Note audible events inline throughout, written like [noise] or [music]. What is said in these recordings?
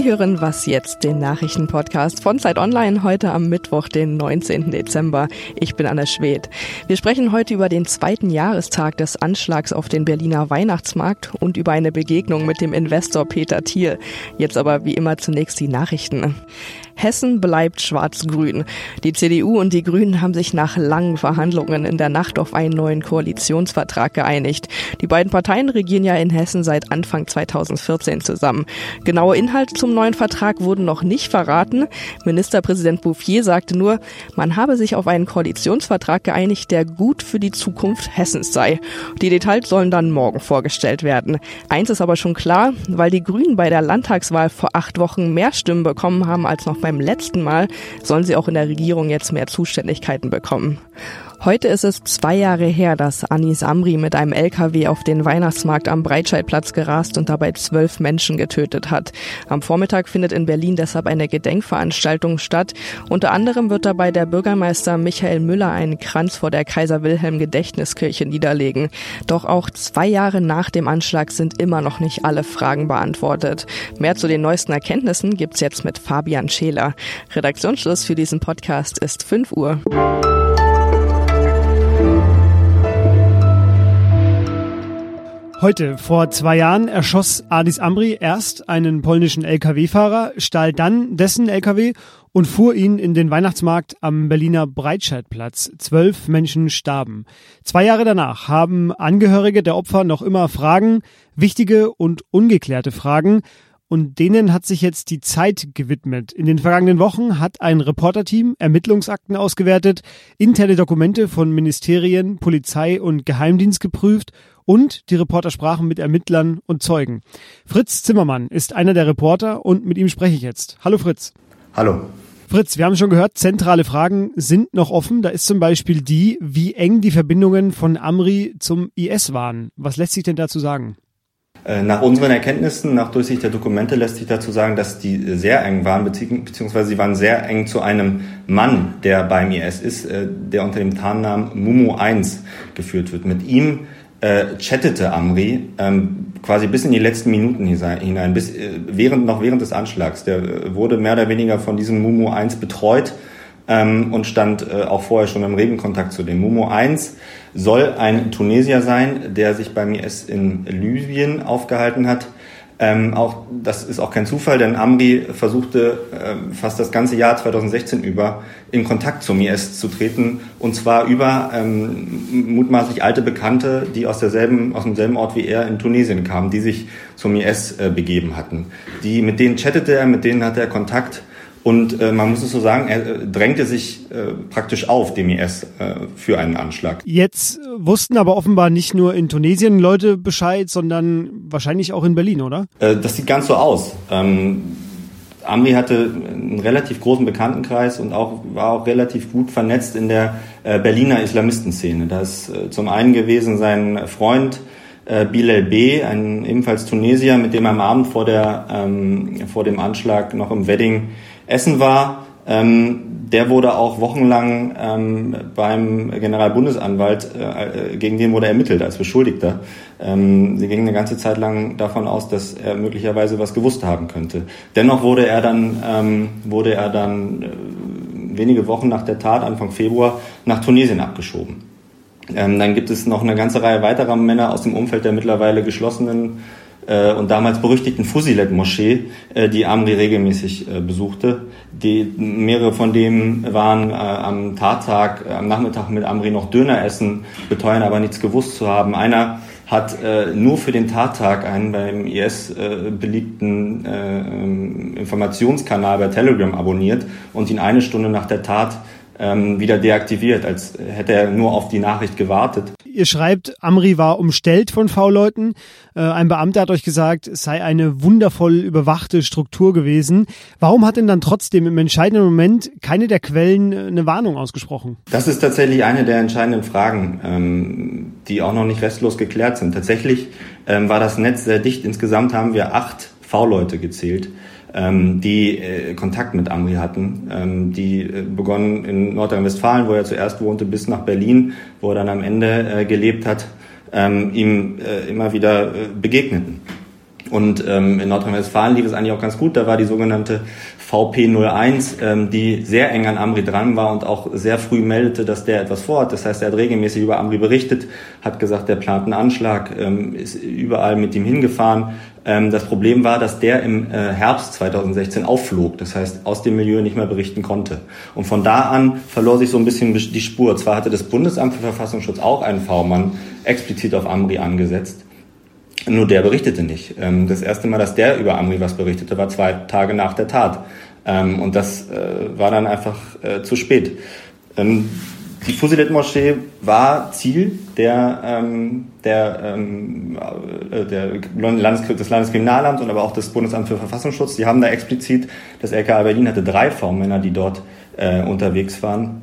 Sie hören Was jetzt, den Nachrichtenpodcast von Zeit Online, heute am Mittwoch, den 19. Dezember. Ich bin Anna Schwedt. Wir sprechen heute über den zweiten Jahrestag des Anschlags auf den Berliner Weihnachtsmarkt und über eine Begegnung mit dem Investor Peter Thiel. Jetzt aber wie immer zunächst die Nachrichten. Hessen bleibt schwarz-grün. Die CDU und die Grünen haben sich nach langen Verhandlungen in der Nacht auf einen neuen Koalitionsvertrag geeinigt. Die beiden Parteien regieren ja in Hessen seit Anfang 2014 zusammen. Genaue Inhalte zum neuen Vertrag wurden noch nicht verraten. Ministerpräsident Bouffier sagte nur, man habe sich auf einen Koalitionsvertrag geeinigt, der gut für die Zukunft Hessens sei. Die Details sollen dann morgen vorgestellt werden. Eins ist aber schon klar, weil die Grünen bei der Landtagswahl vor acht Wochen mehr Stimmen bekommen haben als noch beim letzten Mal, sollen sie auch in der Regierung jetzt mehr Zuständigkeiten bekommen. Heute ist es zwei Jahre her, dass Anis Amri mit einem LKW auf den Weihnachtsmarkt am Breitscheidplatz gerast und dabei zwölf Menschen getötet hat. Am Vormittag findet in Berlin deshalb eine Gedenkveranstaltung statt. Unter anderem wird dabei der Bürgermeister Michael Müller einen Kranz vor der Kaiser Wilhelm Gedächtniskirche niederlegen. Doch auch zwei Jahre nach dem Anschlag sind immer noch nicht alle Fragen beantwortet. Mehr zu den neuesten Erkenntnissen gibt's jetzt mit Fabian Scheler. Redaktionsschluss für diesen Podcast ist 5 Uhr. Heute, vor zwei Jahren, erschoss Adis Amri erst einen polnischen Lkw-Fahrer, stahl dann dessen Lkw und fuhr ihn in den Weihnachtsmarkt am Berliner Breitscheidplatz. Zwölf Menschen starben. Zwei Jahre danach haben Angehörige der Opfer noch immer Fragen, wichtige und ungeklärte Fragen, und denen hat sich jetzt die Zeit gewidmet. In den vergangenen Wochen hat ein Reporterteam Ermittlungsakten ausgewertet, interne Dokumente von Ministerien, Polizei und Geheimdienst geprüft und die Reporter sprachen mit Ermittlern und Zeugen. Fritz Zimmermann ist einer der Reporter und mit ihm spreche ich jetzt. Hallo Fritz. Hallo. Fritz, wir haben schon gehört, zentrale Fragen sind noch offen. Da ist zum Beispiel die, wie eng die Verbindungen von Amri zum IS waren. Was lässt sich denn dazu sagen? Äh, nach unseren Erkenntnissen, nach Durchsicht der Dokumente lässt sich dazu sagen, dass die sehr eng waren, beziehungsweise sie waren sehr eng zu einem Mann, der beim IS ist, äh, der unter dem Tarnnamen Mumu 1 geführt wird. Mit ihm äh, chattete Amri ähm, quasi bis in die letzten Minuten hinein, bis äh, während noch während des Anschlags. Der wurde mehr oder weniger von diesem Mumu 1 betreut ähm, und stand äh, auch vorher schon im regen Kontakt zu dem. Mumu 1 soll ein Tunesier sein, der sich beim IS in Libyen aufgehalten hat. Ähm, auch das ist auch kein Zufall, denn Amri versuchte äh, fast das ganze Jahr 2016 über in Kontakt zum IS zu treten und zwar über ähm, mutmaßlich alte Bekannte, die aus derselben aus demselben Ort wie er in Tunesien kamen, die sich zum IS äh, begeben hatten. Die mit denen chattete er, mit denen hatte er Kontakt und äh, man muss es so sagen, er äh, drängte sich äh, praktisch auf dem IS äh, für einen Anschlag. Jetzt wussten aber offenbar nicht nur in Tunesien Leute Bescheid, sondern wahrscheinlich auch in Berlin, oder? Äh, das sieht ganz so aus. Ähm, Amri hatte einen relativ großen Bekanntenkreis und auch, war auch relativ gut vernetzt in der äh, Berliner Islamistenszene. Da ist äh, zum einen gewesen sein Freund, äh, Bilal B., ein ebenfalls Tunesier, mit dem er am Abend vor, der, ähm, vor dem Anschlag noch im Wedding Essen war. Ähm, der wurde auch wochenlang ähm, beim Generalbundesanwalt, äh, gegen den wurde ermittelt als Beschuldigter. Ähm, sie ging eine ganze Zeit lang davon aus, dass er möglicherweise was gewusst haben könnte. Dennoch wurde er dann, ähm, wurde er dann äh, wenige Wochen nach der Tat, Anfang Februar, nach Tunesien abgeschoben. Ähm, dann gibt es noch eine ganze Reihe weiterer Männer aus dem Umfeld der mittlerweile geschlossenen äh, und damals berüchtigten Fusilet-Moschee, äh, die Amri regelmäßig äh, besuchte. Die, mehrere von denen waren äh, am Tattag, am Nachmittag mit Amri noch Döner essen, beteuern aber nichts gewusst zu haben. Einer hat äh, nur für den Tattag einen beim IS äh, beliebten äh, Informationskanal bei Telegram abonniert und ihn eine Stunde nach der Tat ähm, wieder deaktiviert, als hätte er nur auf die Nachricht gewartet. Ihr schreibt, Amri war umstellt von V-Leuten. Äh, ein Beamter hat euch gesagt, es sei eine wundervoll überwachte Struktur gewesen. Warum hat denn dann trotzdem im entscheidenden Moment keine der Quellen äh, eine Warnung ausgesprochen? Das ist tatsächlich eine der entscheidenden Fragen, ähm, die auch noch nicht restlos geklärt sind. Tatsächlich ähm, war das Netz sehr dicht. Insgesamt haben wir acht V-Leute gezählt ähm, die äh, Kontakt mit Amri hatten. Ähm, die äh, begonnen in Nordrhein-Westfalen, wo er zuerst wohnte, bis nach Berlin, wo er dann am Ende äh, gelebt hat, ähm, ihm äh, immer wieder äh, begegneten. Und ähm, in Nordrhein-Westfalen lief es eigentlich auch ganz gut. Da war die sogenannte VP01, ähm, die sehr eng an Amri dran war und auch sehr früh meldete, dass der etwas vorhat. Das heißt, er hat regelmäßig über Amri berichtet, hat gesagt, der plant einen Anschlag, ähm, ist überall mit ihm hingefahren. Ähm, das Problem war, dass der im äh, Herbst 2016 aufflog, das heißt aus dem Milieu nicht mehr berichten konnte. Und von da an verlor sich so ein bisschen die Spur. Zwar hatte das Bundesamt für Verfassungsschutz auch einen V-Mann explizit auf Amri angesetzt, nur der berichtete nicht. Ähm, das erste Mal, dass der über Amri was berichtete, war zwei Tage nach der Tat. Ähm, und das äh, war dann einfach äh, zu spät. Ähm, die Fusilet-Moschee war Ziel der, der, äh, der Landes des Landeskriminalamts und aber auch des Bundesamts für Verfassungsschutz. Die haben da explizit, das LKA Berlin hatte drei V-Männer, die dort unterwegs waren.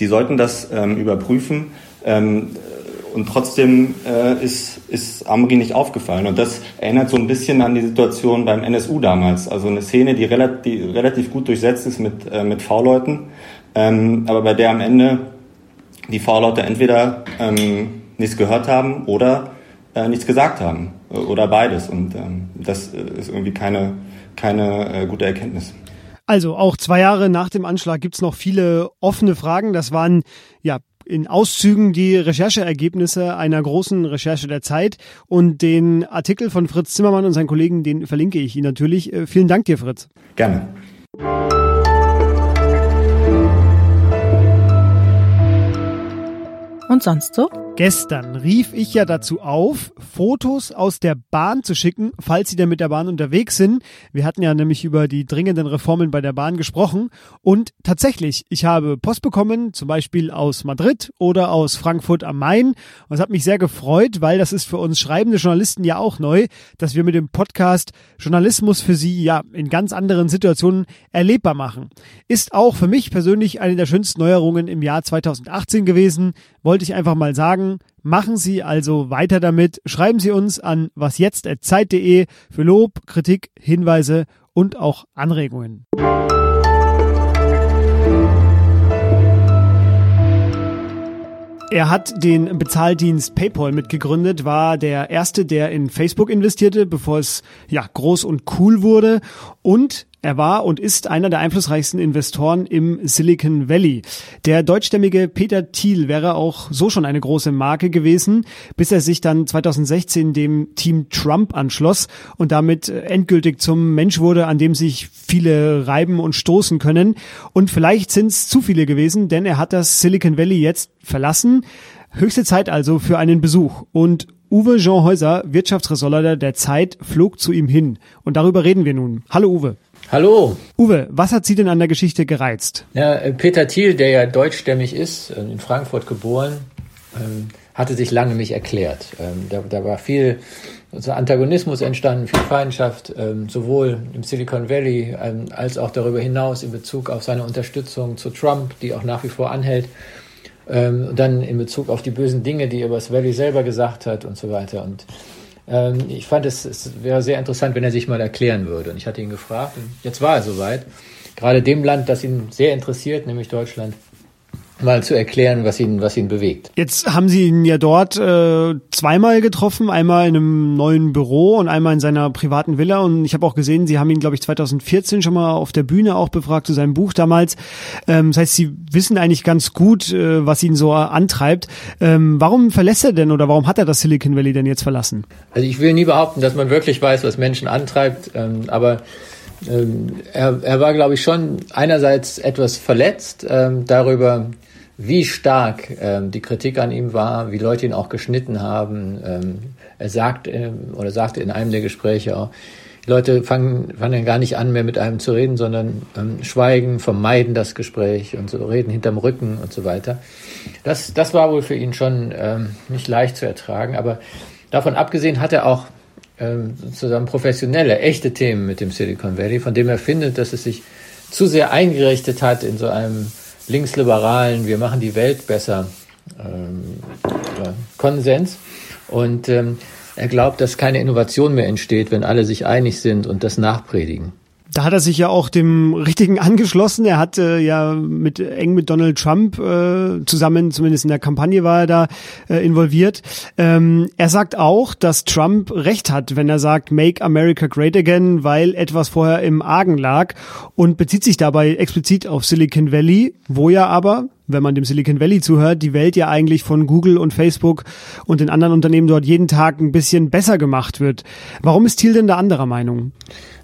Die sollten das überprüfen. Und trotzdem äh, ist, ist Amri nicht aufgefallen. Und das erinnert so ein bisschen an die Situation beim NSU damals. Also eine Szene, die, relativ, die relativ gut durchsetzt ist mit, äh, mit V-Leuten, ähm, aber bei der am Ende die V-Leute entweder ähm, nichts gehört haben oder äh, nichts gesagt haben. Oder beides. Und ähm, das ist irgendwie keine, keine äh, gute Erkenntnis. Also auch zwei Jahre nach dem Anschlag gibt's noch viele offene Fragen. Das waren ja in Auszügen die Rechercheergebnisse einer großen Recherche der Zeit und den Artikel von Fritz Zimmermann und seinen Kollegen, den verlinke ich Ihnen natürlich. Äh, vielen Dank dir, Fritz. Gerne. Und sonst so? Gestern rief ich ja dazu auf, Fotos aus der Bahn zu schicken, falls Sie denn mit der Bahn unterwegs sind. Wir hatten ja nämlich über die dringenden Reformen bei der Bahn gesprochen. Und tatsächlich, ich habe Post bekommen, zum Beispiel aus Madrid oder aus Frankfurt am Main. Und es hat mich sehr gefreut, weil das ist für uns schreibende Journalisten ja auch neu, dass wir mit dem Podcast Journalismus für Sie ja in ganz anderen Situationen erlebbar machen. Ist auch für mich persönlich eine der schönsten Neuerungen im Jahr 2018 gewesen. Wollte ich einfach mal sagen machen Sie also weiter damit. Schreiben Sie uns an wasjetzt.zeit.de für Lob, Kritik, Hinweise und auch Anregungen. Er hat den Bezahldienst PayPal mitgegründet, war der erste, der in Facebook investierte, bevor es ja groß und cool wurde und er war und ist einer der einflussreichsten Investoren im Silicon Valley. Der deutschstämmige Peter Thiel wäre auch so schon eine große Marke gewesen, bis er sich dann 2016 dem Team Trump anschloss und damit endgültig zum Mensch wurde, an dem sich viele reiben und stoßen können. Und vielleicht sind es zu viele gewesen, denn er hat das Silicon Valley jetzt verlassen. Höchste Zeit also für einen Besuch. Und Uwe Jean Häuser, Wirtschaftsressortleiter der Zeit, flog zu ihm hin. Und darüber reden wir nun. Hallo Uwe. Hallo. Uwe, was hat Sie denn an der Geschichte gereizt? Ja, äh, Peter Thiel, der ja deutschstämmig ist, äh, in Frankfurt geboren, ähm, hatte sich lange nicht erklärt. Ähm, da, da war viel Antagonismus entstanden, viel Feindschaft, ähm, sowohl im Silicon Valley als auch darüber hinaus in Bezug auf seine Unterstützung zu Trump, die auch nach wie vor anhält. dann in Bezug auf die bösen Dinge, die er über das Valley selber gesagt hat und so weiter. Und ähm, ich fand, es, es wäre sehr interessant, wenn er sich mal erklären würde. Und ich hatte ihn gefragt und jetzt war er soweit. Gerade dem Land, das ihn sehr interessiert, nämlich Deutschland, mal zu erklären, was ihn, was ihn bewegt. Jetzt haben Sie ihn ja dort äh, zweimal getroffen, einmal in einem neuen Büro und einmal in seiner privaten Villa. Und ich habe auch gesehen, Sie haben ihn, glaube ich, 2014 schon mal auf der Bühne auch befragt zu seinem Buch damals. Ähm, das heißt, Sie wissen eigentlich ganz gut, äh, was ihn so antreibt. Ähm, warum verlässt er denn oder warum hat er das Silicon Valley denn jetzt verlassen? Also ich will nie behaupten, dass man wirklich weiß, was Menschen antreibt, ähm, aber ähm, er, er war, glaube ich, schon einerseits etwas verletzt ähm, darüber, wie stark ähm, die Kritik an ihm war, wie Leute ihn auch geschnitten haben. Ähm, er sagt ähm, oder sagte in einem der Gespräche auch, die Leute fangen, fangen gar nicht an, mehr mit einem zu reden, sondern ähm, schweigen, vermeiden das Gespräch und so reden hinterm Rücken und so weiter. Das, das war wohl für ihn schon ähm, nicht leicht zu ertragen, aber davon abgesehen hat er auch ähm, sozusagen professionelle, echte Themen mit dem Silicon Valley, von dem er findet, dass es sich zu sehr eingerichtet hat in so einem linksliberalen, wir machen die Welt besser ähm, Konsens. Und ähm, er glaubt, dass keine Innovation mehr entsteht, wenn alle sich einig sind und das nachpredigen. Da hat er sich ja auch dem Richtigen [laughs] angeschlossen. Er hat äh, ja mit eng mit Donald Trump äh, zusammen, zumindest in der Kampagne war er da äh, involviert. Ähm, er sagt auch, dass Trump recht hat, wenn er sagt Make America Great Again, weil etwas vorher im Argen lag und bezieht sich dabei explizit auf Silicon Valley, wo ja aber wenn man dem Silicon Valley zuhört, die Welt ja eigentlich von Google und Facebook und den anderen Unternehmen dort jeden Tag ein bisschen besser gemacht wird. Warum ist Thiel denn da anderer Meinung?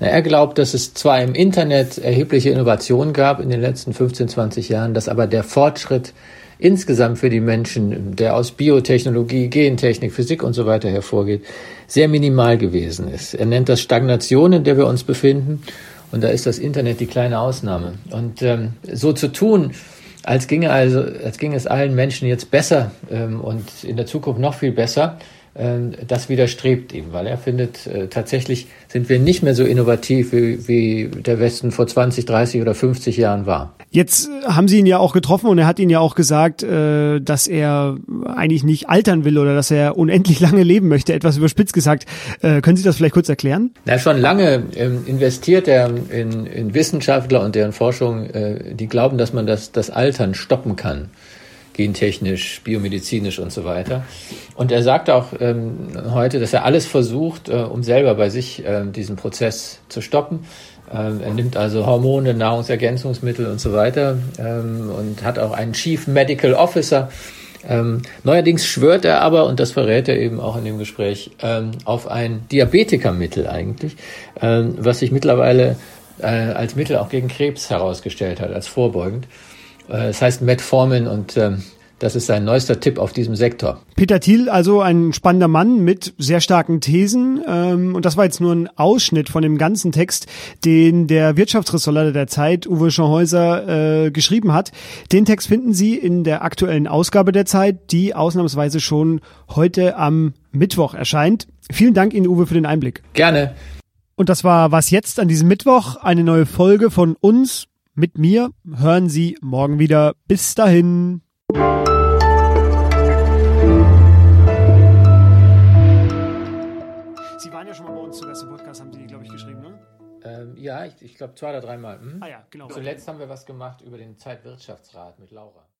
Er glaubt, dass es zwar im Internet erhebliche Innovationen gab in den letzten 15, 20 Jahren, dass aber der Fortschritt insgesamt für die Menschen, der aus Biotechnologie, Gentechnik, Physik und so weiter hervorgeht, sehr minimal gewesen ist. Er nennt das Stagnation, in der wir uns befinden. Und da ist das Internet die kleine Ausnahme. Und ähm, so zu tun, als ginge also, als ginge es allen Menschen jetzt besser ähm, und in der Zukunft noch viel besser, ähm, das widerstrebt ihm, weil er findet, äh, tatsächlich sind wir nicht mehr so innovativ, wie, wie der Westen vor 20, 30 oder 50 Jahren war. Jetzt äh, haben Sie ihn ja auch getroffen und er hat Ihnen ja auch gesagt, äh, dass er eigentlich nicht altern will oder dass er unendlich [laughs] lange leben möchte, etwas überspitzt gesagt. Können Sie das vielleicht kurz erklären? Na, schon lange ähm, investiert er in, in Wissenschaftler und deren Forschung, die glauben, dass man das, das Altern stoppen kann gentechnisch, biomedizinisch und so weiter. Und er sagt auch ähm, heute, dass er alles versucht, äh, um selber bei sich äh, diesen Prozess zu stoppen. Ähm, er nimmt also Hormone, Nahrungsergänzungsmittel und so weiter ähm, und hat auch einen Chief Medical Officer. Ähm, neuerdings schwört er aber, und das verrät er eben auch in dem Gespräch, ähm, auf ein Diabetikermittel eigentlich, ähm, was sich mittlerweile äh, als Mittel auch gegen Krebs herausgestellt hat, als vorbeugend. Äh, es heißt Metformin und ähm, das ist sein neuester Tipp auf diesem Sektor. Peter Thiel, also ein spannender Mann mit sehr starken Thesen. Ähm, und das war jetzt nur ein Ausschnitt von dem ganzen Text, den der Wirtschaftsressortleiter der Zeit, Uwe Schonhäuser, äh, geschrieben hat. Den Text finden Sie in der aktuellen Ausgabe der Zeit, die ausnahmsweise schon heute am Mittwoch erscheint. Vielen Dank Ihnen, Uwe, für den Einblick. Gerne. Und das war was jetzt an diesem Mittwoch. Eine neue Folge von uns mit mir hören Sie morgen wieder. Bis dahin. Sie waren ja schon mal bei uns zu Gast im Podcast, haben Sie, glaube ich, geschrieben, ne? Ähm, ja, ich, ich glaube zwei oder dreimal. Hm? Ah ja, genau. Zuletzt haben wir was gemacht über den Zeitwirtschaftsrat mit Laura.